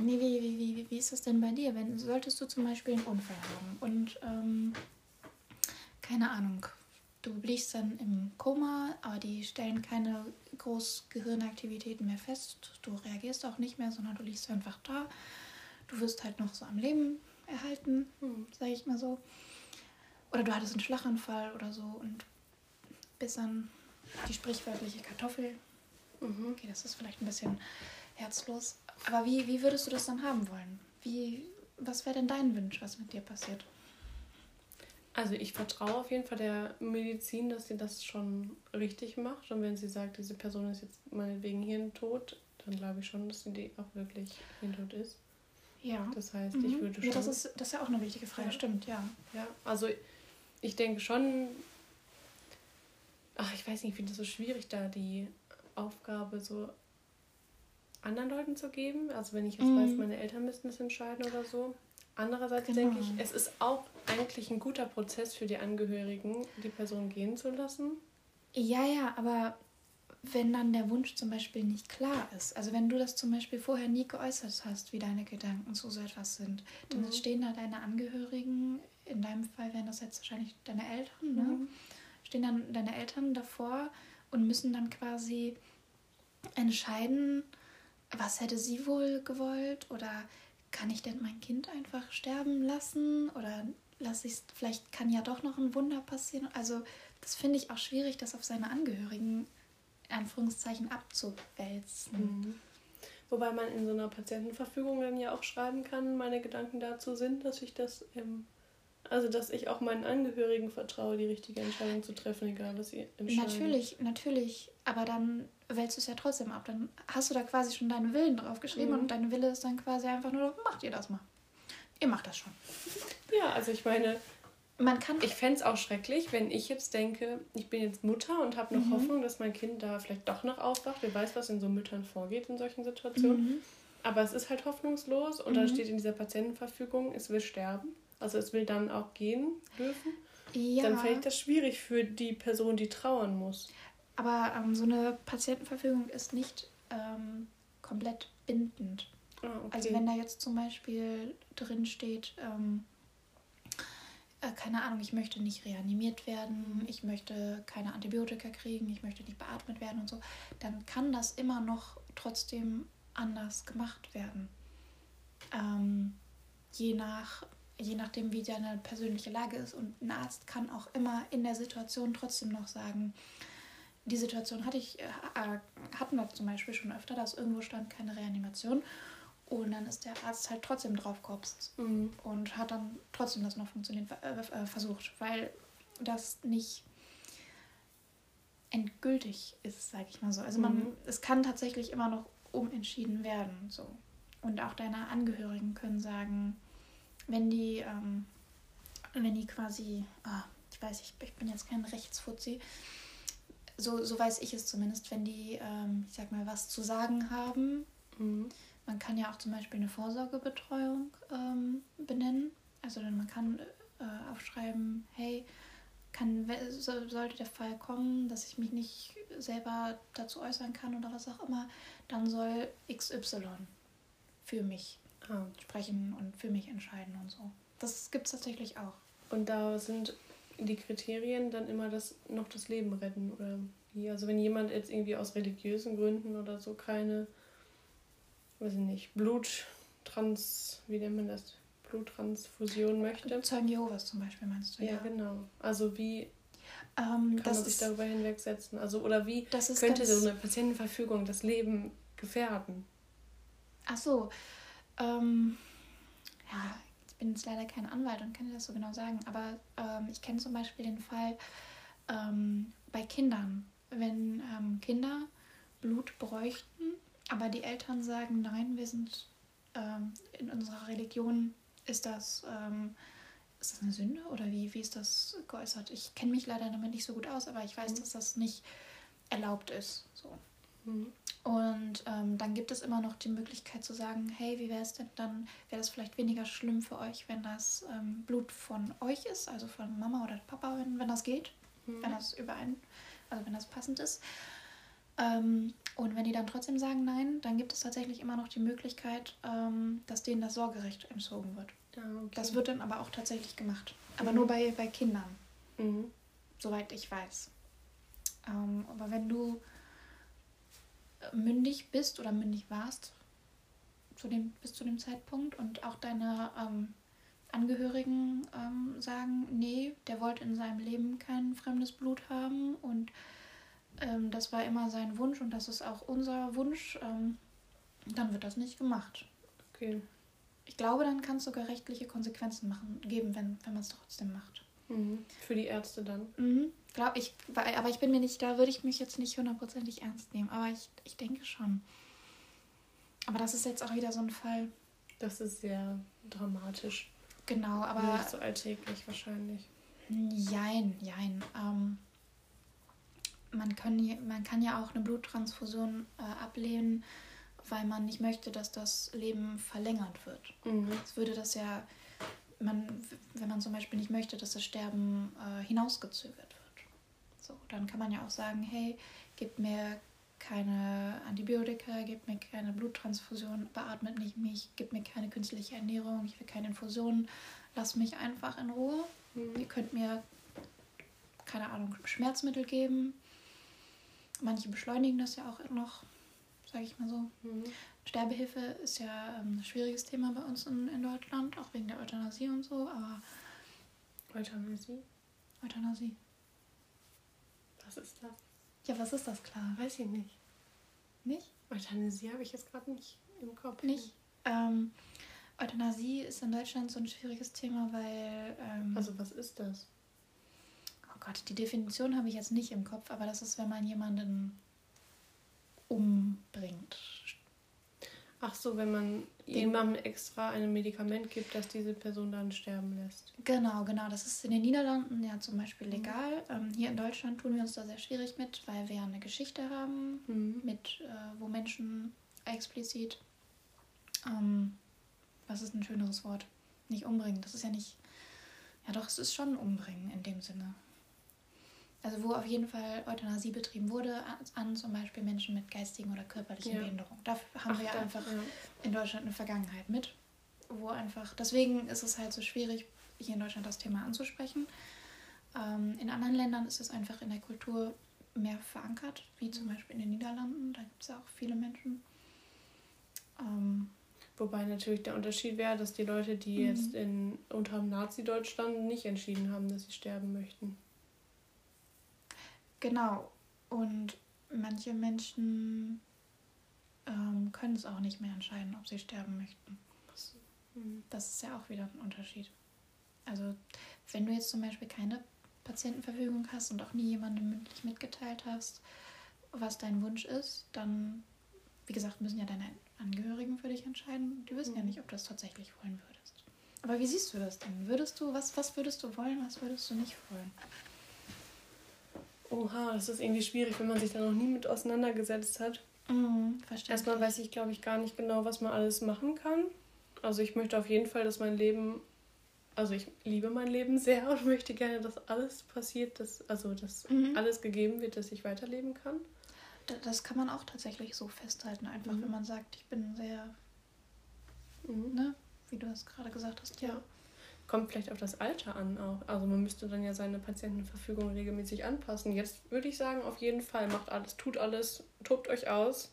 Nee, wie, wie, wie, wie ist das denn bei dir? Wenn, solltest du zum Beispiel einen Unfall haben und ähm, keine Ahnung, du liegst dann im Koma, aber die stellen keine Großgehirnaktivitäten mehr fest. Du reagierst auch nicht mehr, sondern du liegst einfach da. Du wirst halt noch so am Leben erhalten, hm. sage ich mal so. Oder du hattest einen Schlaganfall oder so und bist dann die sprichwörtliche Kartoffel. Mhm. Okay, das ist vielleicht ein bisschen herzlos. Aber wie, wie würdest du das dann haben wollen? Wie, was wäre denn dein Wunsch, was mit dir passiert? Also ich vertraue auf jeden Fall der Medizin, dass sie das schon richtig macht. Und wenn sie sagt, diese Person ist jetzt meinetwegen hirntot, dann glaube ich schon, dass sie auch wirklich hirntot ist. Ja. Das heißt, mhm. ich würde schon... Ja, das ist, das ist ja auch eine wichtige Frage, ja. stimmt, ja. Ja, also ich denke schon... Ach, ich weiß nicht, ich finde es so schwierig, da die Aufgabe so anderen Leuten zu geben. Also wenn ich jetzt mhm. weiß, meine Eltern müssten es entscheiden oder so. Andererseits genau. denke ich, es ist auch eigentlich ein guter Prozess für die Angehörigen, die Person gehen zu lassen. Ja, ja, aber wenn dann der Wunsch zum Beispiel nicht klar ist, also wenn du das zum Beispiel vorher nie geäußert hast, wie deine Gedanken zu so etwas sind, dann mhm. stehen da deine Angehörigen, in deinem Fall wären das jetzt wahrscheinlich deine Eltern, ne? Mhm. stehen dann deine Eltern davor und müssen dann quasi entscheiden, was hätte sie wohl gewollt oder kann ich denn mein Kind einfach sterben lassen oder lasse ich vielleicht kann ja doch noch ein Wunder passieren. Also das finde ich auch schwierig, das auf seine Angehörigen in Anführungszeichen abzuwälzen. Mhm. Wobei man in so einer Patientenverfügung dann ja auch schreiben kann, meine Gedanken dazu sind, dass ich das ähm, also, dass ich auch meinen Angehörigen vertraue, die richtige Entscheidung zu treffen, egal was sie entscheiden. Natürlich, natürlich. Aber dann wälzt du es ja trotzdem ab. Dann hast du da quasi schon deinen Willen drauf geschrieben mhm. und dein Wille ist dann quasi einfach nur, macht ihr das mal. Ihr macht das schon. Ja, also ich meine, man kann. Ich fände es auch schrecklich, wenn ich jetzt denke, ich bin jetzt Mutter und habe noch mhm. Hoffnung, dass mein Kind da vielleicht doch noch aufwacht. Wer weiß, was in so Müttern vorgeht in solchen Situationen. Mhm. Aber es ist halt hoffnungslos und dann mhm. steht in dieser Patientenverfügung, es will sterben also es will dann auch gehen dürfen, ja. dann fände ich das schwierig für die Person, die trauern muss. Aber ähm, so eine Patientenverfügung ist nicht ähm, komplett bindend. Ah, okay. Also wenn da jetzt zum Beispiel drin steht, ähm, äh, keine Ahnung, ich möchte nicht reanimiert werden, mhm. ich möchte keine Antibiotika kriegen, ich möchte nicht beatmet werden und so, dann kann das immer noch trotzdem anders gemacht werden. Ähm, je nach je nachdem, wie deine persönliche Lage ist. Und ein Arzt kann auch immer in der Situation trotzdem noch sagen, die Situation hatte ich, äh, äh, hatten wir zum Beispiel schon öfter, dass irgendwo stand keine Reanimation. Und dann ist der Arzt halt trotzdem drauf gehopst mhm. und hat dann trotzdem das noch funktioniert, äh, äh, versucht, weil das nicht endgültig ist, sage ich mal so. Also man, mhm. es kann tatsächlich immer noch umentschieden werden. So. Und auch deine Angehörigen können sagen, wenn die, ähm, wenn die quasi, ah, ich weiß, ich, ich bin jetzt kein Rechtsfuzzi, so, so weiß ich es zumindest, wenn die, ähm, ich sag mal, was zu sagen haben. Mhm. Man kann ja auch zum Beispiel eine Vorsorgebetreuung ähm, benennen. Also dann man kann äh, aufschreiben, hey, kann, so, sollte der Fall kommen, dass ich mich nicht selber dazu äußern kann oder was auch immer, dann soll XY für mich ah. sprechen und für mich entscheiden und so. Das gibt es tatsächlich auch. Und da sind die Kriterien dann immer das noch das Leben retten oder wie? Also wenn jemand jetzt irgendwie aus religiösen Gründen oder so keine, weiß ich nicht, Bluttrans, wie nennt man das? Bluttransfusion möchte. Zeugen Jehovas zum Beispiel meinst du? Ja, ja. genau. Also wie ähm, kann man sich darüber hinwegsetzen? Also oder wie könnte so eine Patientenverfügung das Leben gefährden? Ach so, ähm, ja, ich bin jetzt leider kein Anwalt und kann dir das so genau sagen, aber ähm, ich kenne zum Beispiel den Fall ähm, bei Kindern, wenn ähm, Kinder Blut bräuchten, aber die Eltern sagen, nein, wir sind ähm, in unserer Religion ist das, ähm, ist das eine Sünde oder wie, wie ist das geäußert? Ich kenne mich leider damit nicht so gut aus, aber ich weiß, mhm. dass das nicht erlaubt ist. So. Mhm. Und ähm, dann gibt es immer noch die Möglichkeit zu sagen, hey, wie wäre es denn dann, wäre das vielleicht weniger schlimm für euch, wenn das ähm, Blut von euch ist, also von Mama oder Papa, wenn, wenn das geht, mhm. wenn das überein, also wenn das passend ist. Ähm, und wenn die dann trotzdem sagen nein, dann gibt es tatsächlich immer noch die Möglichkeit, ähm, dass denen das Sorgerecht entzogen wird. Ja, okay. Das wird dann aber auch tatsächlich gemacht. Aber mhm. nur bei, bei Kindern. Mhm. Soweit ich weiß. Ähm, aber wenn du mündig bist oder mündig warst, zu dem, bis zu dem Zeitpunkt und auch deine ähm, Angehörigen ähm, sagen, nee, der wollte in seinem Leben kein fremdes Blut haben und ähm, das war immer sein Wunsch und das ist auch unser Wunsch, ähm, dann wird das nicht gemacht. Okay. Ich glaube, dann kann es sogar rechtliche Konsequenzen machen, geben, wenn, wenn man es trotzdem macht. Mhm. Für die Ärzte dann. Mhm. Glaub ich, aber ich bin mir nicht, da würde ich mich jetzt nicht hundertprozentig ernst nehmen. Aber ich, ich denke schon. Aber das ist jetzt auch wieder so ein Fall. Das ist sehr dramatisch. Genau, aber. Nicht so alltäglich wahrscheinlich. Jein, jein. Ähm, man, kann, man kann ja auch eine Bluttransfusion äh, ablehnen, weil man nicht möchte, dass das Leben verlängert wird. Mhm. Das würde das ja, man, wenn man zum Beispiel nicht möchte, dass das Sterben äh, hinausgezögert wird. So, dann kann man ja auch sagen, hey, gib mir keine Antibiotika, gib mir keine Bluttransfusion, beatmet nicht mich, gib mir keine künstliche Ernährung, ich will keine Infusionen, lass mich einfach in Ruhe. Mhm. Ihr könnt mir, keine Ahnung, Schmerzmittel geben. Manche beschleunigen das ja auch noch, sage ich mal so. Mhm. Sterbehilfe ist ja ähm, ein schwieriges Thema bei uns in, in Deutschland, auch wegen der Euthanasie und so, aber. Euthanasie? Euthanasie. Was ist das? Ja, was ist das klar? Weiß ich nicht. Nicht? Euthanasie habe ich jetzt gerade nicht im Kopf. Nicht? Ähm, Euthanasie ist in Deutschland so ein schwieriges Thema, weil. Ähm, also, was ist das? Oh Gott, die Definition habe ich jetzt nicht im Kopf, aber das ist, wenn man jemanden umbringt. Ach so, wenn man jemandem extra ein Medikament gibt, das diese Person dann sterben lässt. Genau, genau. Das ist in den Niederlanden ja zum Beispiel mhm. legal. Mhm. Ähm, hier in Deutschland tun wir uns da sehr schwierig mit, weil wir ja eine Geschichte haben, mhm. mit, äh, wo Menschen explizit, ähm, was ist ein schöneres Wort? Nicht umbringen. Das ist ja nicht. Ja, doch, es ist schon umbringen in dem Sinne also wo auf jeden Fall Euthanasie betrieben wurde, an zum Beispiel Menschen mit geistigen oder körperlichen ja. Behinderungen. Da haben Ach, wir ja einfach ja. in Deutschland eine Vergangenheit mit, wo einfach, deswegen ist es halt so schwierig, hier in Deutschland das Thema anzusprechen. Ähm, in anderen Ländern ist es einfach in der Kultur mehr verankert, wie zum Beispiel in den Niederlanden. Da gibt es ja auch viele Menschen. Ähm, Wobei natürlich der Unterschied wäre, dass die Leute, die mhm. jetzt in, unter Nazi-Deutschland nicht entschieden haben, dass sie sterben möchten. Genau. Und manche Menschen ähm, können es auch nicht mehr entscheiden, ob sie sterben möchten. Mhm. Das ist ja auch wieder ein Unterschied. Also wenn du jetzt zum Beispiel keine Patientenverfügung hast und auch nie jemandem mündlich mitgeteilt hast, was dein Wunsch ist, dann, wie gesagt, müssen ja deine Angehörigen für dich entscheiden. Die wissen mhm. ja nicht, ob du das tatsächlich wollen würdest. Aber wie siehst du das denn? Würdest du, was, was würdest du wollen, was würdest du nicht wollen? Oha, das ist irgendwie schwierig, wenn man sich da noch nie mit auseinandergesetzt hat. Mhm, Erstmal weiß ich, glaube ich, gar nicht genau, was man alles machen kann. Also ich möchte auf jeden Fall, dass mein Leben, also ich liebe mein Leben sehr und möchte gerne, dass alles passiert, dass, also dass mhm. alles gegeben wird, dass ich weiterleben kann. Das kann man auch tatsächlich so festhalten, einfach mhm. wenn man sagt, ich bin sehr, mhm. ne, wie du das gerade gesagt hast, ja. ja kommt vielleicht auf das Alter an auch. Also man müsste dann ja seine Patientenverfügung regelmäßig anpassen. Jetzt würde ich sagen, auf jeden Fall macht alles, tut alles, tobt euch aus.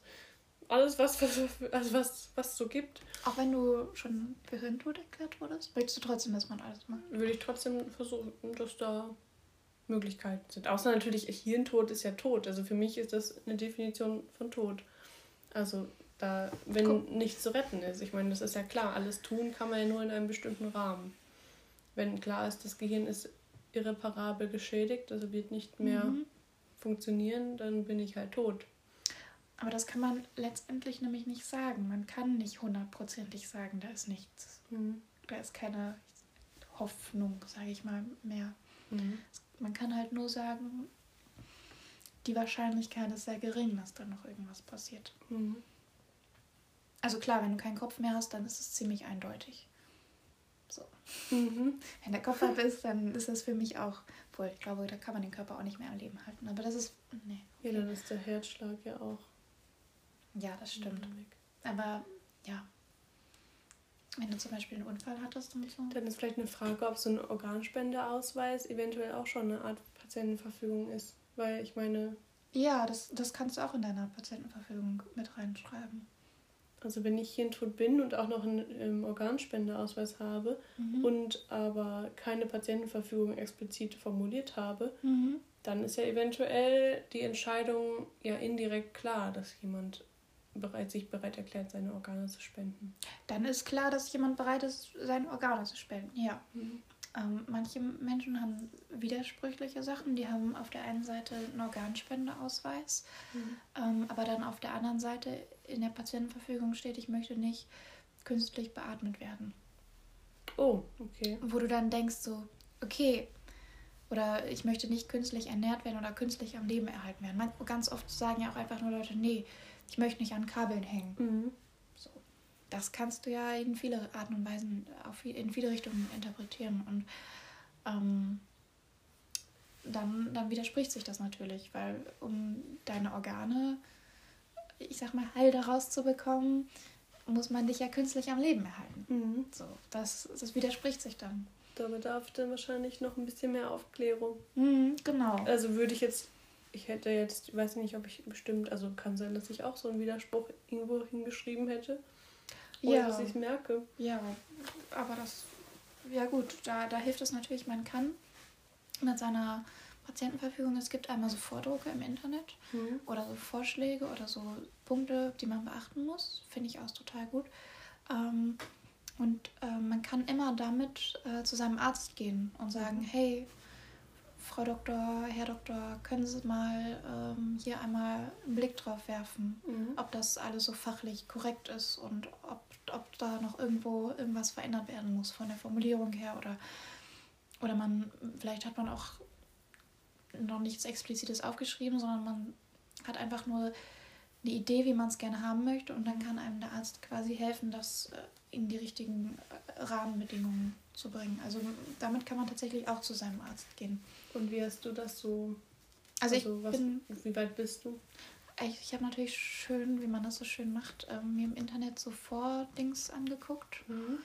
Alles, was, was, also was, was so gibt. Auch wenn du schon für Hirntod erklärt wurdest, möchtest du trotzdem, dass man alles macht? Würde ich trotzdem versuchen, dass da Möglichkeiten sind. Außer natürlich, Hirntod ist ja tot. Also für mich ist das eine Definition von Tod. Also da, wenn Guck. nichts zu retten ist. Ich meine, das ist ja klar, alles tun kann man ja nur in einem bestimmten Rahmen wenn klar ist, das Gehirn ist irreparabel geschädigt, also wird nicht mehr mhm. funktionieren, dann bin ich halt tot. Aber das kann man letztendlich nämlich nicht sagen. Man kann nicht hundertprozentig sagen, da ist nichts. Mhm. Da ist keine Hoffnung, sage ich mal, mehr. Mhm. Man kann halt nur sagen, die Wahrscheinlichkeit ist sehr gering, dass da noch irgendwas passiert. Mhm. Also klar, wenn du keinen Kopf mehr hast, dann ist es ziemlich eindeutig. So. Mhm. Wenn der Kopf ab ist, dann ist das für mich auch, wohl, ich glaube, da kann man den Körper auch nicht mehr am Leben halten. Aber das ist, nee. Ja, dann ist der Herzschlag ja auch. Ja, das stimmt. Aber ja, wenn du zum Beispiel einen Unfall hattest und so. Dann ist vielleicht eine Frage, ob so ein Organspendeausweis eventuell auch schon eine Art Patientenverfügung ist. Weil ich meine. Ja, das, das kannst du auch in deiner Patientenverfügung mit reinschreiben. Also wenn ich hirntot bin und auch noch einen ähm, Organspendeausweis habe mhm. und aber keine Patientenverfügung explizit formuliert habe, mhm. dann ist ja eventuell die Entscheidung ja indirekt klar, dass jemand bereit, sich bereit erklärt, seine Organe zu spenden. Dann ist klar, dass jemand bereit ist, seine Organe zu spenden, ja. Mhm. Ähm, manche Menschen haben widersprüchliche Sachen. Die haben auf der einen Seite einen Organspendeausweis, mhm. ähm, aber dann auf der anderen Seite in der Patientenverfügung steht, ich möchte nicht künstlich beatmet werden. Oh, okay. Wo du dann denkst so, okay, oder ich möchte nicht künstlich ernährt werden oder künstlich am Leben erhalten werden. Man, ganz oft sagen ja auch einfach nur Leute, nee, ich möchte nicht an Kabeln hängen. Mhm. So. Das kannst du ja in viele Arten und Weisen, auf, in viele Richtungen interpretieren. Und ähm, dann, dann widerspricht sich das natürlich, weil um deine Organe, ich sag mal, heil daraus zu bekommen, muss man dich ja künstlich am Leben erhalten. Mhm. So, das, das widerspricht sich dann. Da bedarf dann wahrscheinlich noch ein bisschen mehr Aufklärung. Mhm, genau. Also würde ich jetzt ich hätte jetzt, ich weiß nicht, ob ich bestimmt, also kann sein, dass ich auch so einen Widerspruch irgendwo hingeschrieben hätte. Oder ja. dass ich es merke. Ja, aber das, ja gut, da, da hilft es natürlich, man kann mit seiner Patientenverfügung, es gibt einmal so Vordrucke im Internet mhm. oder so Vorschläge oder so Punkte, die man beachten muss. Finde ich auch total gut. Ähm, und äh, man kann immer damit äh, zu seinem Arzt gehen und sagen, mhm. hey, Frau Doktor, Herr Doktor, können Sie mal ähm, hier einmal einen Blick drauf werfen, mhm. ob das alles so fachlich korrekt ist und ob, ob da noch irgendwo irgendwas verändert werden muss von der Formulierung her oder, oder man, vielleicht hat man auch noch nichts Explizites aufgeschrieben, sondern man hat einfach nur eine Idee, wie man es gerne haben möchte und dann kann einem der Arzt quasi helfen, das äh, in die richtigen äh, Rahmenbedingungen zu bringen. Also damit kann man tatsächlich auch zu seinem Arzt gehen. Und wie hast du das so? Also, also ich was, bin. Wie weit bist du? Ich, ich habe natürlich schön, wie man das so schön macht, ähm, mir im Internet so Vordings angeguckt. Mhm.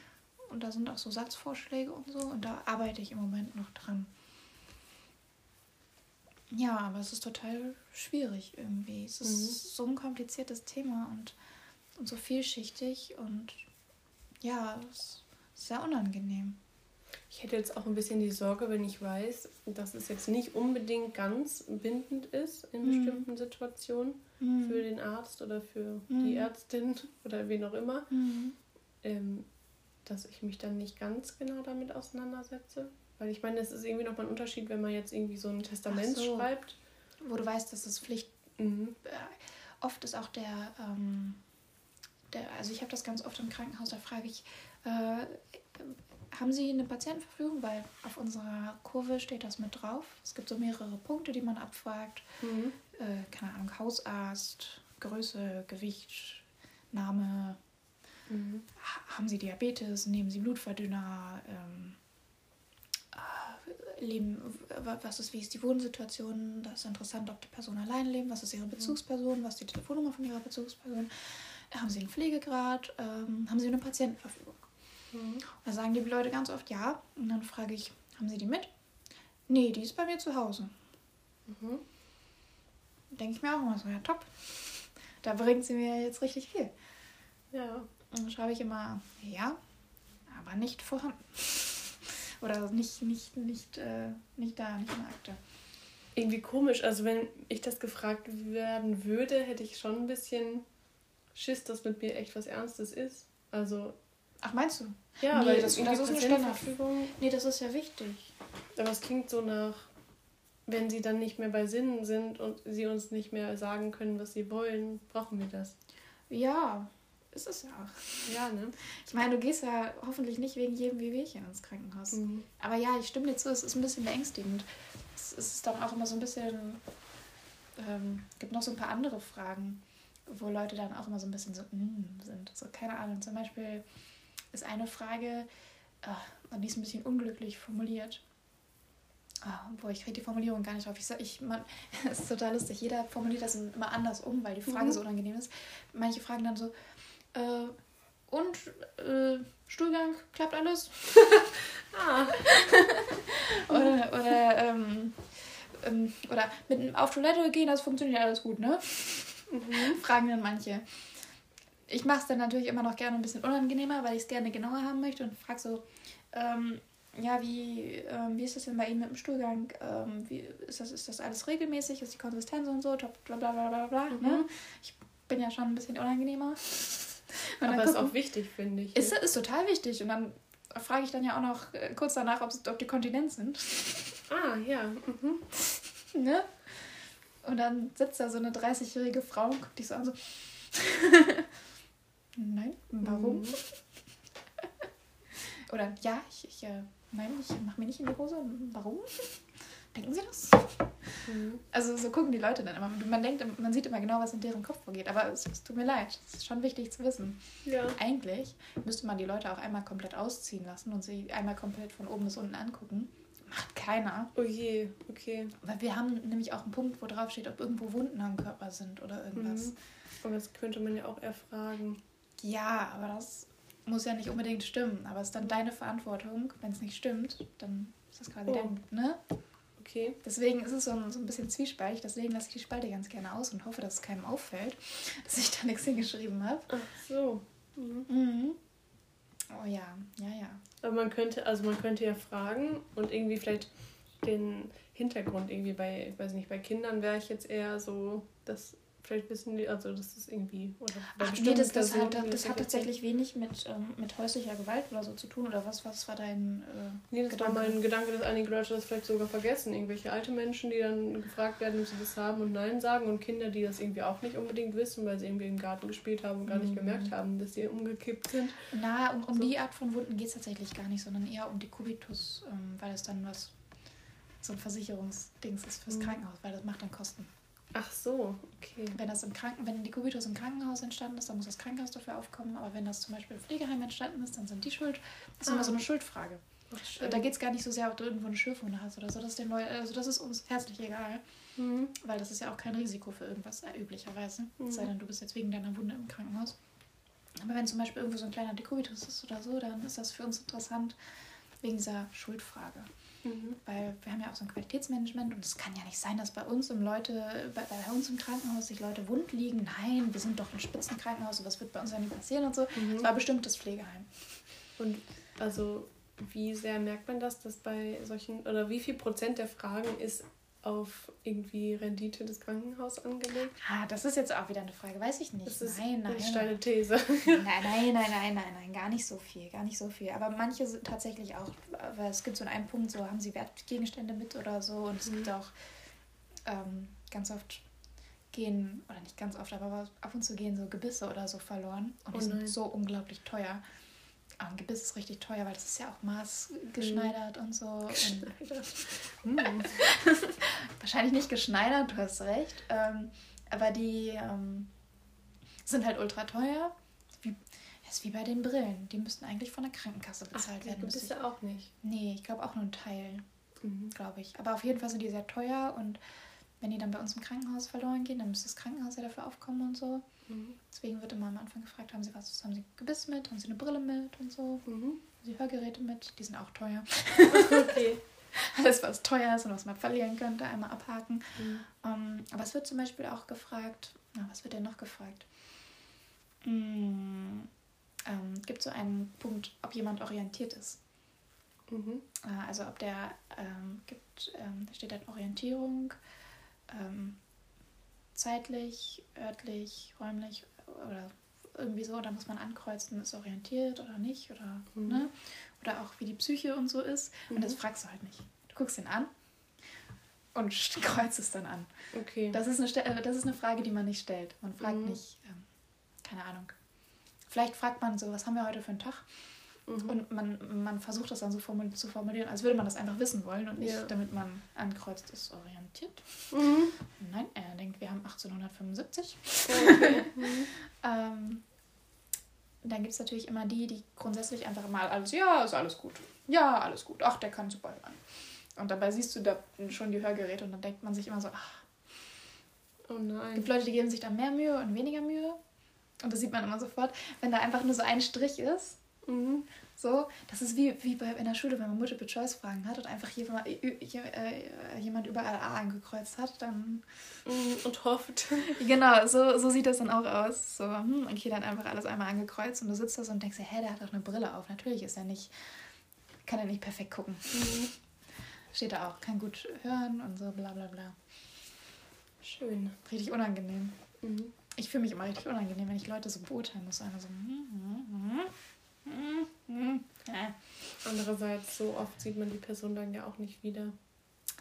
Und da sind auch so Satzvorschläge und so. Und da arbeite ich im Moment noch dran. Ja, aber es ist total schwierig irgendwie. Es ist mhm. so ein kompliziertes Thema und, und so vielschichtig und ja, es ist sehr unangenehm. Ich hätte jetzt auch ein bisschen die Sorge, wenn ich weiß, dass es jetzt nicht unbedingt ganz bindend ist in mhm. bestimmten Situationen mhm. für den Arzt oder für mhm. die Ärztin oder wen auch immer, mhm. ähm, dass ich mich dann nicht ganz genau damit auseinandersetze. Weil ich meine, es ist irgendwie nochmal ein Unterschied, wenn man jetzt irgendwie so ein Testament so. schreibt. Wo du weißt, dass es Pflicht. Mhm. Äh, oft ist auch der, ähm, der also ich habe das ganz oft im Krankenhaus, da frage ich, äh, haben Sie eine Patientenverfügung? Weil auf unserer Kurve steht das mit drauf. Es gibt so mehrere Punkte, die man abfragt. Mhm. Äh, keine Ahnung, Hausarzt, Größe, Gewicht, Name. Mhm. Haben Sie Diabetes? Nehmen Sie Blutverdünner? Ähm, äh, leben, was ist, wie ist die Wohnsituation? Das ist interessant, ob die Person allein lebt. Was ist ihre mhm. Bezugsperson? Was ist die Telefonnummer von ihrer Bezugsperson? Haben Sie einen Pflegegrad? Ähm, haben Sie eine Patientenverfügung? Mhm. Da sagen die Leute ganz oft ja. Und dann frage ich, haben Sie die mit? Nee, die ist bei mir zu Hause. Mhm. Denke ich mir auch immer so, ja top. Da bringt sie mir jetzt richtig viel. Ja. Und dann schreibe ich immer, ja, aber nicht vorhanden. Oder nicht, nicht, nicht, äh, nicht da, nicht in der Akte. Irgendwie komisch. Also wenn ich das gefragt werden würde, hätte ich schon ein bisschen Schiss, dass mit mir echt was Ernstes ist. Also Ach, meinst du? Ja, nee, weil das, das ist eine Standardverfügung. Nee, das ist ja wichtig. Aber es klingt so nach, wenn sie dann nicht mehr bei Sinnen sind und sie uns nicht mehr sagen können, was sie wollen, brauchen wir das. Ja, ist es ja auch. Ja, ne? Ich meine, du gehst ja hoffentlich nicht wegen jedem Wehwehchen ins Krankenhaus. Mhm. Aber ja, ich stimme dir zu, es ist ein bisschen beängstigend. Es ist dann auch immer so ein bisschen. Ähm, gibt noch so ein paar andere Fragen, wo Leute dann auch immer so ein bisschen so mm, sind. So, keine Ahnung, zum Beispiel ist eine Frage, äh, die ist ein bisschen unglücklich formuliert. Ah, boah, ich kriege die Formulierung gar nicht drauf. Ich, ich, man, es ist total lustig. Jeder formuliert das immer anders um, weil die Frage mhm. so unangenehm ist. Manche fragen dann so, äh, und äh, Stuhlgang, klappt alles? ah. oder oder, ähm, ähm, oder mit auf Toilette gehen, das funktioniert alles gut, ne? Mhm. Fragen dann manche. Ich mache es dann natürlich immer noch gerne ein bisschen unangenehmer, weil ich es gerne genauer haben möchte und frage so, ähm, ja, wie, ähm, wie ist das denn bei Ihnen mit dem Stuhlgang? Ähm, wie, ist, das, ist das alles bregelmäßig? Ist die Konsistenz und so? Top, bla bla bla bla bla. Mhm. Ne? Ich bin ja schon ein bisschen unangenehmer. Und Aber ist auch wichtig, finde ich. Ist, ist total wichtig. Und dann frage ich dann ja auch noch äh, kurz danach, ob, ob die Kontinent sind. Ah, ja. Mhm. Ne? Und dann sitzt da so eine 30-jährige Frau und guckt dich so an, so. Nein, warum? Mhm. Oder ja, ich, ich äh, nein, ich mache mir nicht in die Hose. Warum? Denken Sie das? Mhm. Also so gucken die Leute dann immer. Man denkt, man sieht immer genau, was in deren Kopf vorgeht. Aber es, es tut mir leid. Es ist schon wichtig zu wissen. Ja. Eigentlich müsste man die Leute auch einmal komplett ausziehen lassen und sie einmal komplett von oben bis unten angucken. Macht keiner. Oh je, okay. Weil wir haben nämlich auch einen Punkt, wo drauf steht, ob irgendwo Wunden am Körper sind oder irgendwas. Mhm. Aber das könnte man ja auch erfragen. Ja, aber das muss ja nicht unbedingt stimmen. Aber es ist dann deine Verantwortung. Wenn es nicht stimmt, dann ist das quasi oh. dein, ne? Okay. Deswegen ist es so ein, so ein bisschen zwiespältig. Deswegen lasse ich die Spalte ganz gerne aus und hoffe, dass es keinem auffällt, dass ich da nichts hingeschrieben habe. Ach so. Mhm. Mhm. Oh ja, ja, ja. Aber man könnte, also man könnte ja fragen und irgendwie vielleicht den Hintergrund irgendwie bei, ich weiß nicht, bei Kindern wäre ich jetzt eher so, dass Vielleicht wissen die, also das ist irgendwie. Oder Ach, nee, das, das, hat, das, das hat tatsächlich wenig mit, ähm, mit häuslicher Gewalt oder so zu tun. Oder was, was war dein. Äh, nee, das Gedanke? war mein Gedanke, dass einige Leute das vielleicht sogar vergessen. Irgendwelche alte Menschen, die dann gefragt werden, ob sie das haben und Nein sagen. Und Kinder, die das irgendwie auch nicht unbedingt wissen, weil sie irgendwie im Garten gespielt haben und gar nicht mhm. gemerkt haben, dass sie umgekippt sind. Na, um, um so. die Art von Wunden geht es tatsächlich gar nicht, sondern eher um die Kubitus, ähm, weil es dann was. so ein Versicherungsdings ist fürs mhm. Krankenhaus, weil das macht dann Kosten. Ach so, okay. Wenn das im Kranken, wenn die Kubitus im Krankenhaus entstanden ist, dann muss das Krankenhaus dafür aufkommen. Aber wenn das zum Beispiel im Pflegeheim entstanden ist, dann sind die schuld. Das ist ah. immer so eine Schuldfrage. Ach, da geht es gar nicht so sehr, ob du irgendwo eine Schürfwunde hast oder so. Das ist, den Leuten, also das ist uns herzlich egal. Mhm. Weil das ist ja auch kein Risiko für irgendwas, äh, üblicherweise. Mhm. Sei denn, du bist jetzt wegen deiner Wunde im Krankenhaus. Aber wenn zum Beispiel irgendwo so ein kleiner Dekubitus ist oder so, dann ist das für uns interessant wegen dieser Schuldfrage. Mhm. Weil wir haben ja auch so ein Qualitätsmanagement und es kann ja nicht sein, dass bei uns im Leute, bei, bei, uns im Krankenhaus sich Leute wund liegen. Nein, wir sind doch ein Spitzenkrankenhaus und was wird bei uns ja nie passieren und so. Mhm. Es war bestimmt das Pflegeheim. Und also wie sehr merkt man das, dass bei solchen, oder wie viel Prozent der Fragen ist auf irgendwie Rendite des Krankenhauses angelegt? Ah, das ist jetzt auch wieder eine Frage, weiß ich nicht. Das ist nein, nein. Eine steile These. Nein, nein, nein, nein, nein, nein, gar nicht so viel, gar nicht so viel. Aber manche sind tatsächlich auch, weil es gibt so einen Punkt, so haben sie Wertgegenstände mit oder so und es mhm. gibt auch ähm, ganz oft gehen, oder nicht ganz oft, aber ab und zu gehen so Gebisse oder so verloren und die oh sind so unglaublich teuer. Aber ein Gebiss ist richtig teuer, weil das ist ja auch maßgeschneidert mhm. und so. Geschneidert. Und, hm. wahrscheinlich nicht geschneidert, du hast recht. Ähm, aber die ähm, sind halt ultra teuer. Wie, das ist wie bei den Brillen. Die müssten eigentlich von der Krankenkasse bezahlt Ach, werden. Gebisse auch nicht. Nee, ich glaube auch nur ein Teil. Mhm. Glaube ich. Aber auf jeden Fall sind die sehr teuer und wenn die dann bei uns im Krankenhaus verloren gehen, dann müsste das Krankenhaus ja dafür aufkommen und so. Mhm. Deswegen wird immer am Anfang gefragt, haben Sie was, haben Sie Gebiss mit, haben Sie eine Brille mit und so. Mhm. Haben Sie Hörgeräte mit, die sind auch teuer. okay. Alles, was teuer ist und was man verlieren könnte, einmal abhaken. Mhm. Um, ähm, aber es wird zum Beispiel auch gefragt, na, was wird denn noch gefragt? Mm, ähm, gibt so einen Punkt, ob jemand orientiert ist. Mhm. Äh, also ob der ähm, gibt, ähm, da steht dann Orientierung, ähm, zeitlich, örtlich, räumlich oder irgendwie so, da muss man ankreuzen, ist orientiert oder nicht oder mhm. ne? Oder auch wie die Psyche und so ist. Mhm. Und das mhm. fragst du halt nicht. Du guckst ihn an und kreuzt es dann an. Okay. Das ist eine, äh, das ist eine Frage, die man nicht stellt. Man fragt mhm. nicht, ähm, keine Ahnung. Vielleicht fragt man so, was haben wir heute für einen Tag? Mhm. Und man, man versucht das dann so formul zu formulieren, als würde man das einfach wissen wollen und nicht, ja. damit man ankreuzt, ist orientiert. Mhm. Nein, er denkt, wir haben 1875. Okay. mhm. ähm, dann gibt es natürlich immer die, die grundsätzlich einfach immer alles, ja, ist alles gut. Ja, alles gut. Ach, der kann super hören. Und dabei siehst du da schon die Hörgeräte und dann denkt man sich immer so, ach. Oh nein. Es gibt Leute, die geben sich da mehr Mühe und weniger Mühe. Und das sieht man immer sofort, wenn da einfach nur so ein Strich ist. Mhm. So, das ist wie, wie bei, in der Schule, wenn man Multiple-Choice-Fragen hat und einfach jemand, äh, jemand überall A angekreuzt hat, dann. Mhm, und hofft. Genau, so, so sieht das dann auch aus. So, hm, okay, dann einfach alles einmal angekreuzt und du sitzt da so und denkst dir, hä, der hat doch eine Brille auf. Natürlich ist er nicht, kann er nicht perfekt gucken. Mhm. Steht da auch, kann gut hören und so, bla bla bla. Schön. Richtig unangenehm. Mhm. Ich fühle mich immer richtig unangenehm, wenn ich Leute so beurteilen muss. Einer so, hm, hm, hm. Andererseits, so oft sieht man die Person dann ja auch nicht wieder.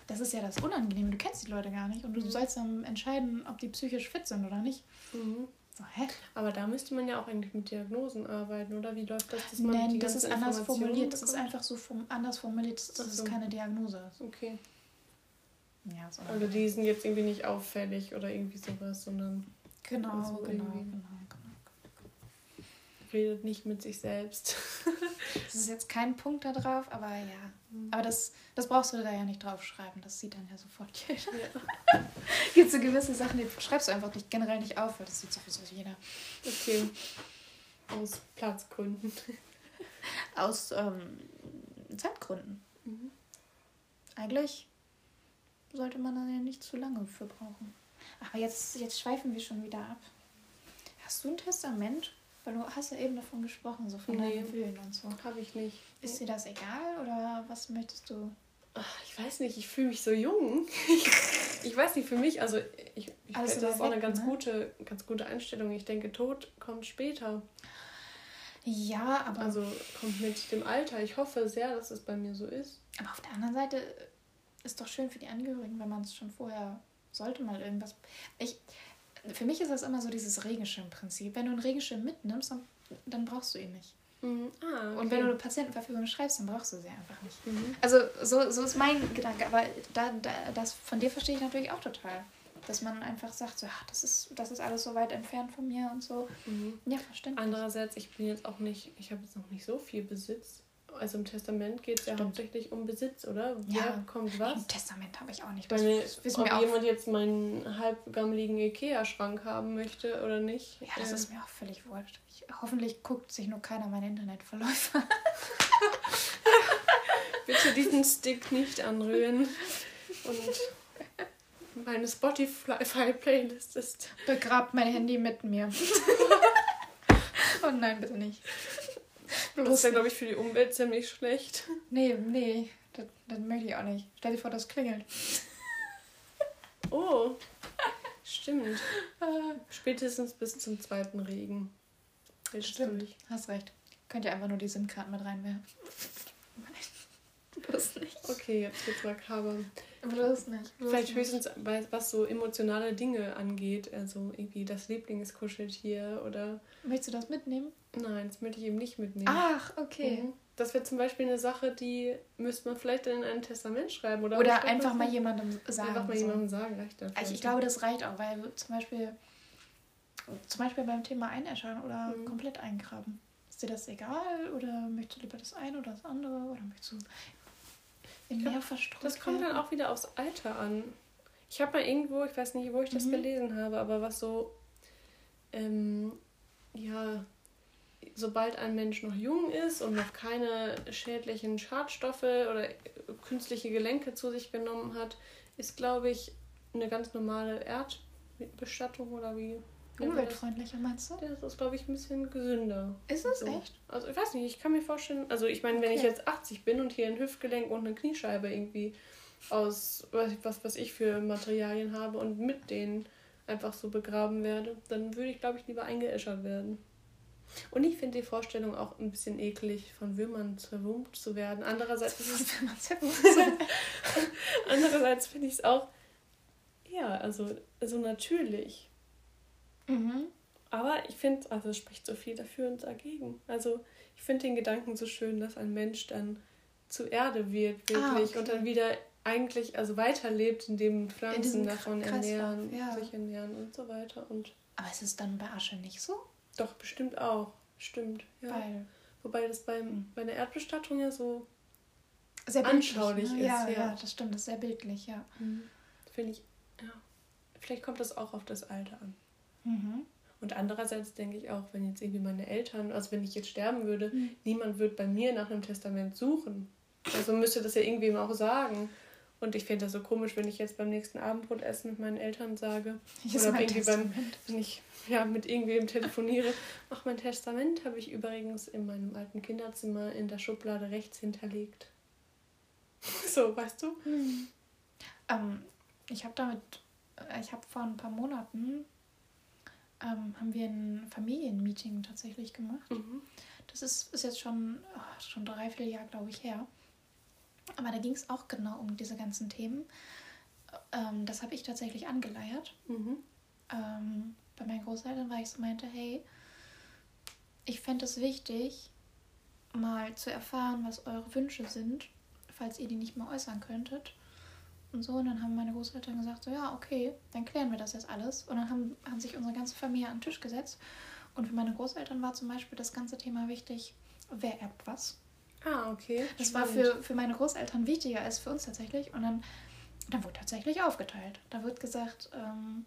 Das ist ja das Unangenehme. Du kennst die Leute gar nicht und du mhm. sollst dann entscheiden, ob die psychisch fit sind oder nicht. Mhm. So, hä? Aber da müsste man ja auch eigentlich mit Diagnosen arbeiten, oder? Wie läuft das? Dass man Nein, das ist anders formuliert. Das ist einfach so anders formuliert, dass so. es keine Diagnose ist. Okay. Ja, so also die sind jetzt irgendwie nicht auffällig oder irgendwie sowas, sondern. Genau, so genau, genau, genau redet nicht mit sich selbst. das ist jetzt kein Punkt da drauf, aber ja. Mhm. Aber das, das brauchst du da ja nicht draufschreiben. Das sieht dann ja sofort jeder. Ja. Gibt so gewisse Sachen, die schreibst du einfach nicht, generell nicht auf, weil das sieht sowieso jeder. Okay. Aus Platzgründen. Aus ähm, Zeitgründen. Mhm. Eigentlich sollte man dann ja nicht zu lange für brauchen. Aber jetzt, jetzt schweifen wir schon wieder ab. Hast du ein Testament? Weil du hast ja eben davon gesprochen, so von nee, deinen Gefühlen und so. Habe ich nicht. Ist dir das egal oder was möchtest du? Ach, ich weiß nicht, ich fühle mich so jung. ich weiß nicht, für mich, also ich, ich also das ist auch eine ganz, ne? gute, ganz gute Einstellung. Ich denke, Tod kommt später. Ja, aber. Also kommt mit dem Alter. Ich hoffe sehr, dass es bei mir so ist. Aber auf der anderen Seite ist doch schön für die Angehörigen, wenn man es schon vorher sollte mal irgendwas. Ich, für mich ist das immer so dieses Regenschirm-Prinzip. Wenn du einen Regenschirm mitnimmst, dann, dann brauchst du ihn nicht. Mhm. Ah, okay. Und wenn du eine Patientenverfügung schreibst, dann brauchst du sie einfach nicht. Mhm. Also so, so ist mein Gedanke, aber da, da, das von dir verstehe ich natürlich auch total. Dass man einfach sagt, so, ach, das, ist, das ist alles so weit entfernt von mir und so. Mhm. Ja, verständlich. Andererseits, ich bin jetzt auch nicht, ich habe jetzt noch nicht so viel Besitz also im Testament geht es ja hauptsächlich um Besitz, oder? Wer ja. kommt was? Im Testament habe ich auch nicht. Das Weil, wissen ob wir jemand jetzt meinen halbgammeligen Ikea-Schrank haben möchte oder nicht. Ja, das äh. ist mir auch völlig wurscht. Ich, hoffentlich guckt sich nur keiner meine Internetverläufe. Bitte diesen Stick nicht anrühren. Und meine Spotify-Playlist ist... Begrabt mein Handy mit mir. oh nein, bitte nicht. Das ist ja, glaube ich, für die Umwelt ziemlich schlecht. Nee, nee, das, das möchte ich auch nicht. Stell dir vor, das klingelt. Oh, stimmt. Spätestens bis zum zweiten Regen. Stimmt, durch. hast recht. Könnt ihr einfach nur die SIM-Karten mit reinwerfen. Das nicht. Okay, jetzt wird's makaber. Bloß nicht. Bloß Vielleicht nicht. höchstens, was so emotionale Dinge angeht. Also irgendwie das Lieblingskuscheltier oder. Möchtest du das mitnehmen? Nein, das möchte ich eben nicht mitnehmen. Ach, okay. Mhm. Das wäre zum Beispiel eine Sache, die müsste man vielleicht in ein Testament schreiben. Oder, oder einfach mal jemandem sagen. Einfach mal so. jemandem sagen, reicht das. Also ich glaube, das reicht auch, weil zum Beispiel, zum Beispiel beim Thema Einäschern oder mhm. komplett eingraben. Ist dir das egal oder möchtest du lieber das eine oder das andere oder möchtest du in mehr verstreut Das kommt dann auch wieder aufs Alter an. Ich habe mal irgendwo, ich weiß nicht, wo ich das mhm. gelesen habe, aber was so, ähm, ja, sobald ein Mensch noch jung ist und noch keine schädlichen Schadstoffe oder künstliche Gelenke zu sich genommen hat, ist, glaube ich, eine ganz normale Erdbestattung oder wie. Umweltfreundlicher meinst du? Das ist, glaube ich, ein bisschen gesünder. Ist es so. echt? Also ich weiß nicht, ich kann mir vorstellen, also ich meine, okay. wenn ich jetzt 80 bin und hier ein Hüftgelenk und eine Kniescheibe irgendwie aus was, was ich für Materialien habe und mit denen einfach so begraben werde, dann würde ich, glaube ich, lieber eingeäschert werden. Und ich finde die Vorstellung auch ein bisschen eklig, von Würmern zerwummt zu werden. Andererseits. Andererseits finde ich es auch, ja, also so natürlich. Mhm. Aber ich finde, also es spricht so viel dafür und dagegen. Also ich finde den Gedanken so schön, dass ein Mensch dann zu Erde wird, wirklich, ah, okay. und dann wieder eigentlich, also weiterlebt, indem Pflanzen in davon ernähren, ja. sich ernähren und so weiter. Und Aber ist es dann bei Asche nicht so? Doch, bestimmt auch. stimmt. Ja. Weil, Wobei das beim, hm. bei der Erdbestattung ja so sehr anschaulich ne? ist. Ja, ja, ja, das stimmt, das ist sehr bildlich, ja. Mhm. Finde ich, ja. Vielleicht kommt das auch auf das Alter an. Mhm. Und andererseits denke ich auch, wenn jetzt irgendwie meine Eltern, also wenn ich jetzt sterben würde, mhm. niemand wird bei mir nach einem Testament suchen. Also müsste das ja irgendwem auch sagen. Und ich finde das so komisch, wenn ich jetzt beim nächsten Abendbrotessen mit meinen Eltern sage. Ich oder irgendwie beim, wenn ich ja, mit irgendwem telefoniere. Ach, mein Testament habe ich übrigens in meinem alten Kinderzimmer in der Schublade rechts hinterlegt. So, weißt du? Hm. Ähm, ich habe damit, äh, ich habe vor ein paar Monaten, ähm, haben wir ein Familienmeeting tatsächlich gemacht. Mhm. Das ist, ist jetzt schon, oh, schon drei, vier Jahre, glaube ich, her. Aber da ging es auch genau um diese ganzen Themen. Ähm, das habe ich tatsächlich angeleiert. Mhm. Ähm, bei meinen Großeltern, weil ich so meinte, hey, ich fände es wichtig, mal zu erfahren, was eure Wünsche sind, falls ihr die nicht mehr äußern könntet. Und so, und dann haben meine Großeltern gesagt, so ja, okay, dann klären wir das jetzt alles. Und dann haben, haben sich unsere ganze Familie an den Tisch gesetzt. Und für meine Großeltern war zum Beispiel das ganze Thema wichtig, wer erbt was. Ah, okay. Das war für, für meine Großeltern wichtiger als für uns tatsächlich. Und dann, dann wurde tatsächlich aufgeteilt. Da wird gesagt, ähm,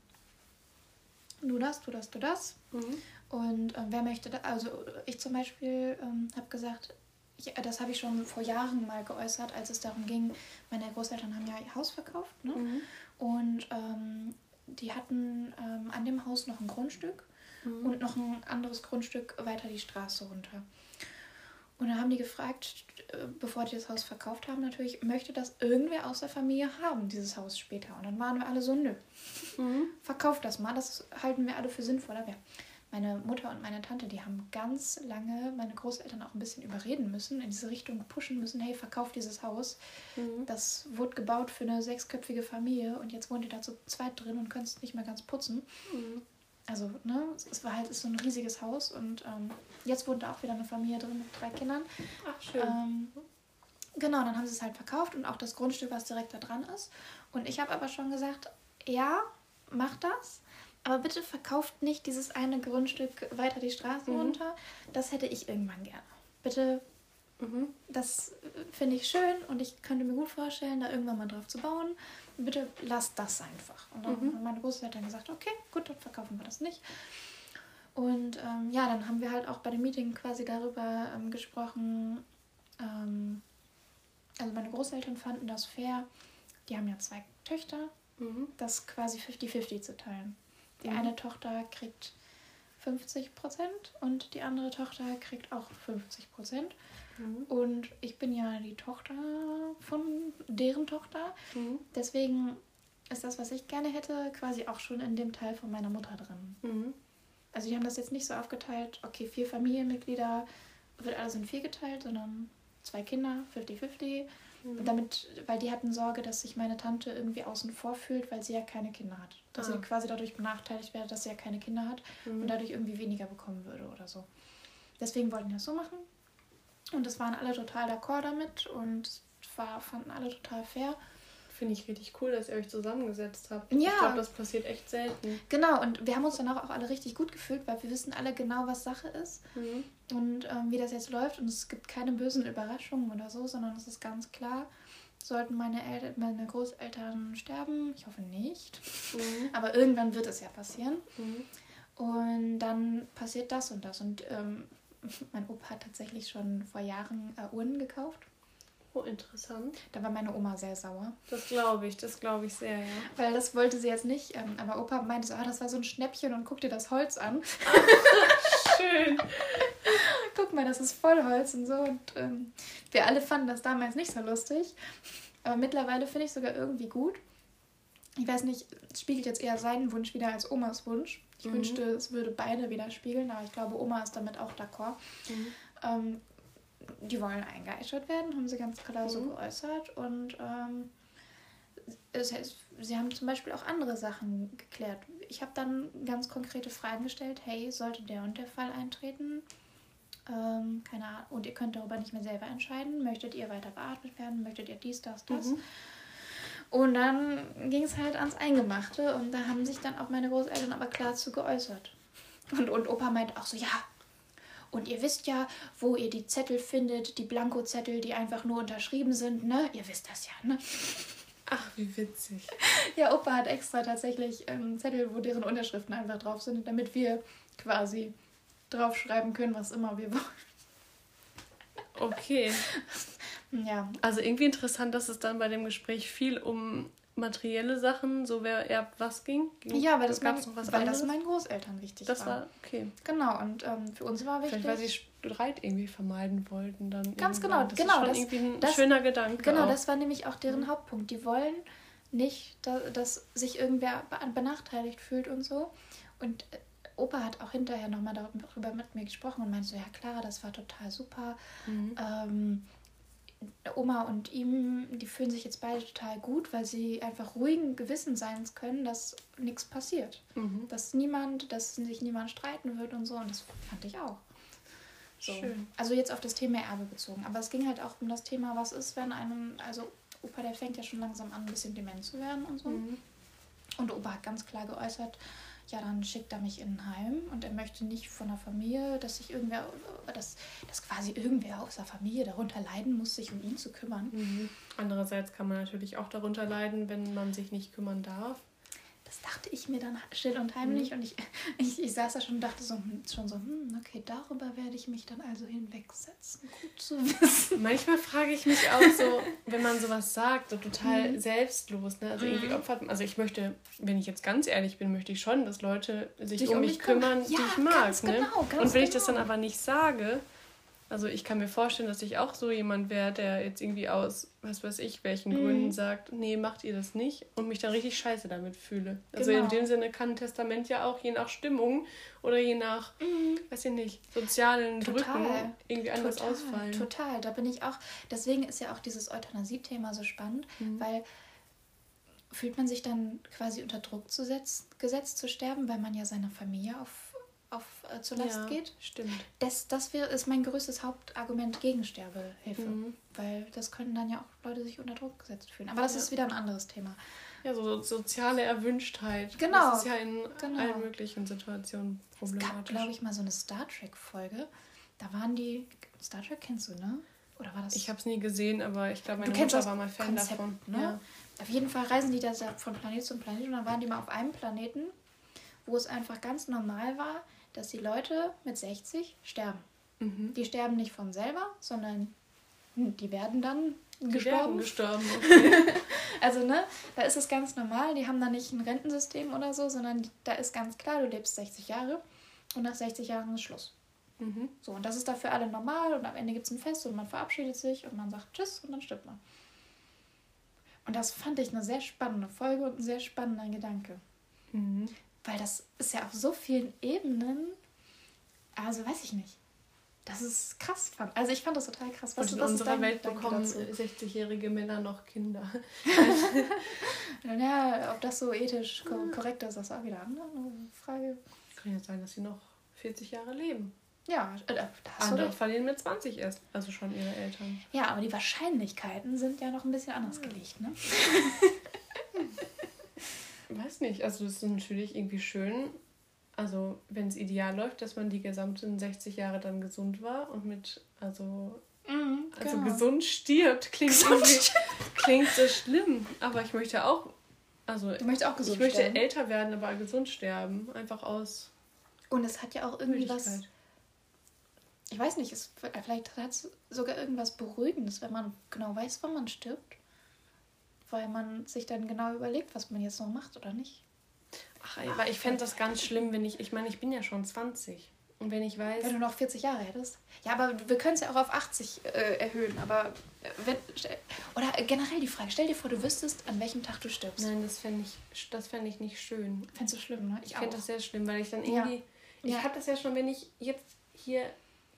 du das, du das, du das. Mhm. Und ähm, wer möchte das? Also ich zum Beispiel ähm, habe gesagt, ich, das habe ich schon vor Jahren mal geäußert, als es darum ging, meine Großeltern haben ja ihr Haus verkauft. Ne? Mhm. Und ähm, die hatten ähm, an dem Haus noch ein Grundstück mhm. und noch ein anderes Grundstück weiter die Straße runter. Und dann haben die gefragt, äh, bevor die das Haus verkauft haben, natürlich, möchte das irgendwer aus der Familie haben, dieses Haus später? Und dann waren wir alle so, nö, mhm. verkauft das mal, das halten wir alle für sinnvoller. Ja. Meine Mutter und meine Tante, die haben ganz lange meine Großeltern auch ein bisschen überreden müssen, in diese Richtung pushen müssen, hey, verkauft dieses Haus. Mhm. Das wurde gebaut für eine sechsköpfige Familie und jetzt wohnt ihr da zu zweit drin und könnt es nicht mehr ganz putzen. Mhm also ne, es war halt ist so ein riesiges Haus und ähm, jetzt wohnt da auch wieder eine Familie drin mit drei Kindern. Ach schön. Ähm, genau, dann haben sie es halt verkauft und auch das Grundstück, was direkt da dran ist. Und ich habe aber schon gesagt, ja, macht das, aber bitte verkauft nicht dieses eine Grundstück weiter die Straße mhm. runter. Das hätte ich irgendwann gerne. Bitte, mhm. das finde ich schön und ich könnte mir gut vorstellen, da irgendwann mal drauf zu bauen bitte lass das einfach. Und dann mhm. haben meine Großeltern gesagt, okay, gut, dann verkaufen wir das nicht. Und ähm, ja, dann haben wir halt auch bei dem Meeting quasi darüber ähm, gesprochen. Ähm, also meine Großeltern fanden das fair. Die haben ja zwei Töchter, mhm. das quasi 50-50 zu teilen. Die mhm. eine Tochter kriegt 50 Prozent und die andere Tochter kriegt auch 50 Prozent. Mhm. Und ich bin ja die Tochter von deren Tochter. Mhm. Deswegen ist das, was ich gerne hätte, quasi auch schon in dem Teil von meiner Mutter drin. Mhm. Also die haben das jetzt nicht so aufgeteilt, okay, vier Familienmitglieder wird alles in vier geteilt, sondern zwei Kinder, 50-50. Mhm. Damit, weil die hatten Sorge, dass sich meine Tante irgendwie außen vor fühlt, weil sie ja keine Kinder hat. Dass ah. sie quasi dadurch benachteiligt wäre, dass sie ja keine Kinder hat mhm. und dadurch irgendwie weniger bekommen würde oder so. Deswegen wollten wir das so machen. Und es waren alle total d'accord damit und war, fanden alle total fair. Finde ich richtig cool, dass ihr euch zusammengesetzt habt. Ja. Ich glaube, das passiert echt selten. Genau, und wir haben uns danach auch alle richtig gut gefühlt, weil wir wissen alle genau, was Sache ist mhm. und ähm, wie das jetzt läuft. Und es gibt keine bösen Überraschungen oder so, sondern es ist ganz klar, sollten meine, Eltern, meine Großeltern sterben, ich hoffe nicht, mhm. aber irgendwann wird es ja passieren. Mhm. Und dann passiert das und das. Und ähm, mein Opa hat tatsächlich schon vor Jahren äh, Urnen gekauft. Oh, interessant. Da war meine Oma sehr sauer. Das glaube ich, das glaube ich sehr, ja. Weil das wollte sie jetzt nicht. Ähm, aber Opa meinte so, ah, das war so ein Schnäppchen und guck dir das Holz an. Schön. guck mal, das ist Vollholz und so. Und ähm, wir alle fanden das damals nicht so lustig. Aber mittlerweile finde ich sogar irgendwie gut. Ich weiß nicht, es spiegelt jetzt eher seinen Wunsch wieder als Omas Wunsch. Ich mhm. wünschte, es würde beide widerspiegeln, aber ich glaube, Oma ist damit auch d'accord. Mhm. Ähm, die wollen eingeeichert werden, haben sie ganz klar mhm. so geäußert. Und ähm, das heißt, sie haben zum Beispiel auch andere Sachen geklärt. Ich habe dann ganz konkrete Fragen gestellt. Hey, sollte der und der Fall eintreten? Ähm, keine Ahnung. Und ihr könnt darüber nicht mehr selber entscheiden. Möchtet ihr weiter beatmet werden? Möchtet ihr dies, das, das? Mhm. Und dann ging es halt ans Eingemachte und da haben sich dann auch meine Großeltern aber klar zu geäußert. Und, und Opa meint auch so, ja, Und ihr wisst ja, wo ihr die Zettel findet, die Blankozettel, die einfach nur unterschrieben sind, ne? Ihr wisst das ja, ne? Ach, wie witzig. Ja, Opa hat extra tatsächlich ähm, Zettel, wo deren Unterschriften einfach drauf sind, damit wir quasi draufschreiben können, was immer wir wollen. Okay. ja. Also irgendwie interessant, dass es dann bei dem Gespräch viel um materielle Sachen, so wer erbt was ging. ging ja, weil das, mein, was weil das meinen Großeltern wichtig das war. Das war okay. Genau, und ähm, für uns war wichtig. Vielleicht, weil sie Streit irgendwie vermeiden wollten dann. Ganz genau, das genau. Ist schon das, irgendwie ein das, schöner Gedanke. Genau, auch. das war nämlich auch deren mhm. Hauptpunkt. Die wollen nicht, dass, dass sich irgendwer benachteiligt fühlt und so. Und äh, Opa hat auch hinterher nochmal darüber mit mir gesprochen und meinte so, ja klar, das war total super. Mhm. Ähm, Oma und ihm, die fühlen sich jetzt beide total gut, weil sie einfach ruhigen Gewissen sein können, dass nichts passiert. Mhm. Dass niemand, dass sich niemand streiten wird und so. Und das fand ich auch. So. Schön. Also jetzt auf das Thema Erbe bezogen. Aber es ging halt auch um das Thema, was ist, wenn einem, also Opa, der fängt ja schon langsam an, ein bisschen dement zu werden und so. Mhm. Und Opa hat ganz klar geäußert, ja, dann schickt er mich in ein Heim und er möchte nicht von der Familie, dass sich irgendwer, dass, dass quasi irgendwer aus der Familie darunter leiden muss, sich um ihn zu kümmern. Mhm. Andererseits kann man natürlich auch darunter leiden, wenn man sich nicht kümmern darf das dachte ich mir dann still und heimlich mhm. und ich, ich, ich saß da schon und dachte so, hm, schon so, hm, okay, darüber werde ich mich dann also hinwegsetzen. Gut zu wissen. Manchmal frage ich mich auch so, wenn man sowas sagt, so total mhm. selbstlos, ne? Also mhm. irgendwie opfert, also ich möchte, wenn ich jetzt ganz ehrlich bin, möchte ich schon, dass Leute sich Dich um mich kümmern, ja, die ich mag. Ne? Genau, und wenn genau. ich das dann genau. aber nicht sage, also ich kann mir vorstellen, dass ich auch so jemand wäre, der jetzt irgendwie aus, was weiß ich, welchen mhm. Gründen sagt, nee, macht ihr das nicht und mich dann richtig scheiße damit fühle. Also genau. in dem Sinne kann ein Testament ja auch je nach Stimmung oder je nach, mhm. weiß ich nicht, sozialen Total. Drücken irgendwie anders Total. ausfallen. Total, da bin ich auch, deswegen ist ja auch dieses Euthanasie-Thema so spannend, mhm. weil fühlt man sich dann quasi unter Druck zu setz, gesetzt zu sterben, weil man ja seine Familie auf auf, äh, zur Last ja, geht. Stimmt. Das, das wär, ist mein größtes Hauptargument gegen Sterbehilfe. Mhm. Weil das können dann ja auch Leute sich unter Druck gesetzt fühlen. Aber das ja. ist wieder ein anderes Thema. Ja, so soziale Erwünschtheit. Genau. Das ist ja in genau. allen möglichen Situationen problematisch. Es gab, glaube ich, mal so eine Star Trek-Folge. Da waren die. Star Trek kennst du, ne? Oder war das? Ich habe es nie gesehen, aber ich glaube, meine du Mutter war mal Fan Konzept, davon. Ne? Ja. Auf jeden Fall reisen die da von Planet zu Planet und dann waren die mal auf einem Planeten, wo es einfach ganz normal war, dass die Leute mit 60 sterben. Mhm. Die sterben nicht von selber, sondern die werden dann die gestorben. Werden gestorben okay. also, ne, da ist es ganz normal. Die haben da nicht ein Rentensystem oder so, sondern da ist ganz klar, du lebst 60 Jahre und nach 60 Jahren ist Schluss. Mhm. So, und das ist da für alle normal und am Ende gibt es ein Fest und man verabschiedet sich und man sagt Tschüss und dann stirbt man. Und das fand ich eine sehr spannende Folge und ein sehr spannender Gedanke. Mhm. Weil das ist ja auf so vielen Ebenen, also weiß ich nicht. Das ist krass. Also ich fand das total krass. Was, Und in was unserer Welt bekommen 60-jährige Männer noch Kinder. ja, ob das so ethisch korrekt ist, das ist auch wieder eine Frage. Kann ja sein, dass sie noch 40 Jahre leben. Ja, äh, Andere verlieren mit 20 erst, also schon ihre Eltern. Ja, aber die Wahrscheinlichkeiten sind ja noch ein bisschen anders gelegt, ne? weiß nicht, also es ist natürlich irgendwie schön, also wenn es ideal läuft, dass man die gesamten 60 Jahre dann gesund war und mit, also, mhm, also genau. gesund stirbt, klingt gesund klingt so schlimm, aber ich möchte auch, also du möchtest auch gesund ich möchte sterben. älter werden, aber gesund sterben, einfach aus Und es hat ja auch irgendwie was, ich weiß nicht, es, vielleicht hat es sogar irgendwas Beruhigendes, wenn man genau weiß, wann man stirbt weil man sich dann genau überlegt, was man jetzt noch macht oder nicht. Ach, aber ich fände das ganz schlimm, wenn ich, ich meine, ich bin ja schon 20. Und wenn ich weiß. Wenn du noch 40 Jahre hättest. Ja, aber wir können es ja auch auf 80 äh, erhöhen. Aber äh, wenn. Oder generell die Frage, stell dir vor, du wüsstest, an welchem Tag du stirbst. Nein, das fände ich, fänd ich nicht schön. Fändest du schlimm, ne? Ich, ich fände das sehr schlimm, weil ich dann irgendwie. Ja. Ich ja. habe das ja schon, wenn ich jetzt hier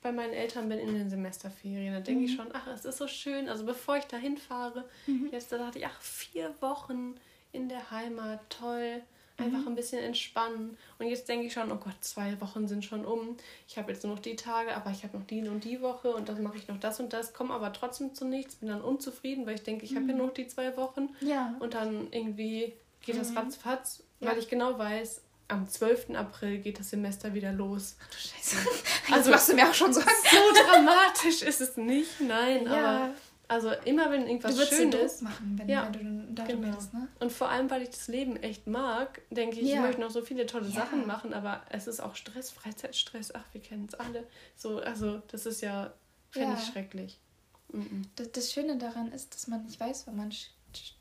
bei meinen Eltern bin in den Semesterferien. Da denke mhm. ich schon, ach, es ist so schön. Also bevor ich da hinfahre, mhm. jetzt da dachte ich, ach, vier Wochen in der Heimat, toll. Einfach mhm. ein bisschen entspannen. Und jetzt denke ich schon, oh Gott, zwei Wochen sind schon um. Ich habe jetzt nur noch die Tage, aber ich habe noch die und die Woche und dann mache ich noch das und das, komme aber trotzdem zu nichts, bin dann unzufrieden, weil ich denke, ich habe ja mhm. noch die zwei Wochen. Ja. Und dann irgendwie geht das mhm. ratzfatz, weil ich genau weiß, am 12. April geht das Semester wieder los. Ach du Scheiße. Also machst du mir auch schon so. So dramatisch ist es nicht, nein, ja. aber also immer wenn irgendwas du schön ist, machen, wenn, ja, wenn du genau. bist, ne? Und vor allem, weil ich das Leben echt mag, denke ich, ja. ich möchte noch so viele tolle ja. Sachen machen, aber es ist auch Stress, Freizeitstress. Ach, wir kennen es alle. So, also das ist ja, finde ich schrecklich. Mhm. Das, das, Schöne daran ist, dass man nicht weiß, wann man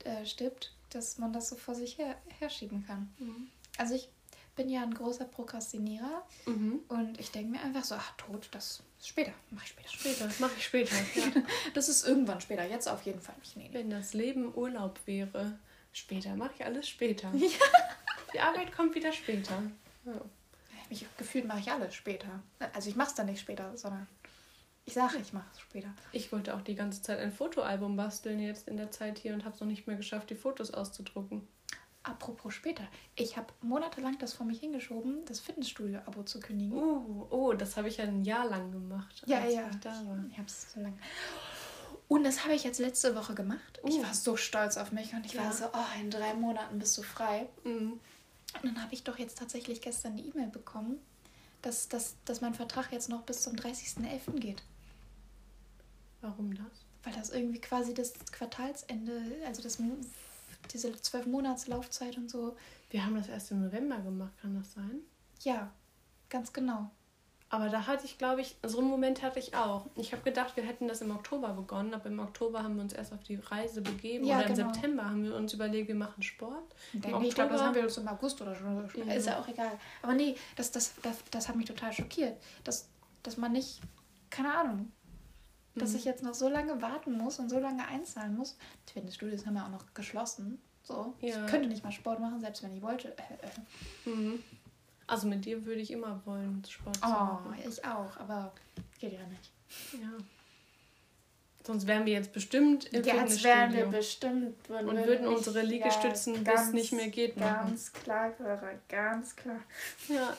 äh, stirbt, dass man das so vor sich her herschieben kann. Mhm. Also ich bin ja ein großer Prokrastinierer mhm. und ich denke mir einfach so, ach, tot, das ist später, mache ich später. Später, mache ich später. Ja. das ist irgendwann später, jetzt auf jeden Fall nicht. Nee. Wenn das Leben Urlaub wäre, später, mache ich alles später. Ja. Die Arbeit kommt wieder später. Ja. Mich gefühlt mache ich alles später. Also ich mache es dann nicht später, sondern ich sage, ich mache es später. Ich wollte auch die ganze Zeit ein Fotoalbum basteln jetzt in der Zeit hier und habe es noch nicht mehr geschafft, die Fotos auszudrucken. Apropos später. Ich habe monatelang das vor mich hingeschoben, das Fitnessstudio-Abo zu kündigen. Oh, oh das habe ich ja ein Jahr lang gemacht. Ja, ja. Ich, da war. ich habe es so lange. Und das habe ich jetzt letzte Woche gemacht. Uh. Ich war so stolz auf mich und ich ja. war so, oh, in drei Monaten bist du frei. Mhm. Und dann habe ich doch jetzt tatsächlich gestern die E-Mail bekommen, dass, dass, dass mein Vertrag jetzt noch bis zum 30.11. geht. Warum das? Weil das irgendwie quasi das Quartalsende, also das diese zwölf Monats Laufzeit und so. Wir haben das erst im November gemacht, kann das sein? Ja, ganz genau. Aber da hatte ich, glaube ich, so einen Moment hatte ich auch. Ich habe gedacht, wir hätten das im Oktober begonnen, aber im Oktober haben wir uns erst auf die Reise begeben. Ja, oder im genau. September haben wir uns überlegt, wir machen Sport. Nee, ich glaube, das haben wir uns im August oder schon. Ja. Ist ja auch egal. Aber nee, das, das, das, das hat mich total schockiert. Dass, dass man nicht, keine Ahnung, dass mhm. ich jetzt noch so lange warten muss und so lange einzahlen muss. Die Fitnessstudios haben ja auch noch geschlossen. So. Ja. Ich könnte nicht mal Sport machen, selbst wenn ich wollte. Äh, äh. Mhm. Also mit dir würde ich immer wollen, Sport zu oh, machen. ich auch, aber geht ja nicht. Ja. Sonst wären wir jetzt bestimmt im ja, Jetzt wären wir bestimmt. Und würden, würden unsere Liegestützen, ja, bis es nicht mehr geht, machen. Ganz klar, Clara, ganz klar. Ja,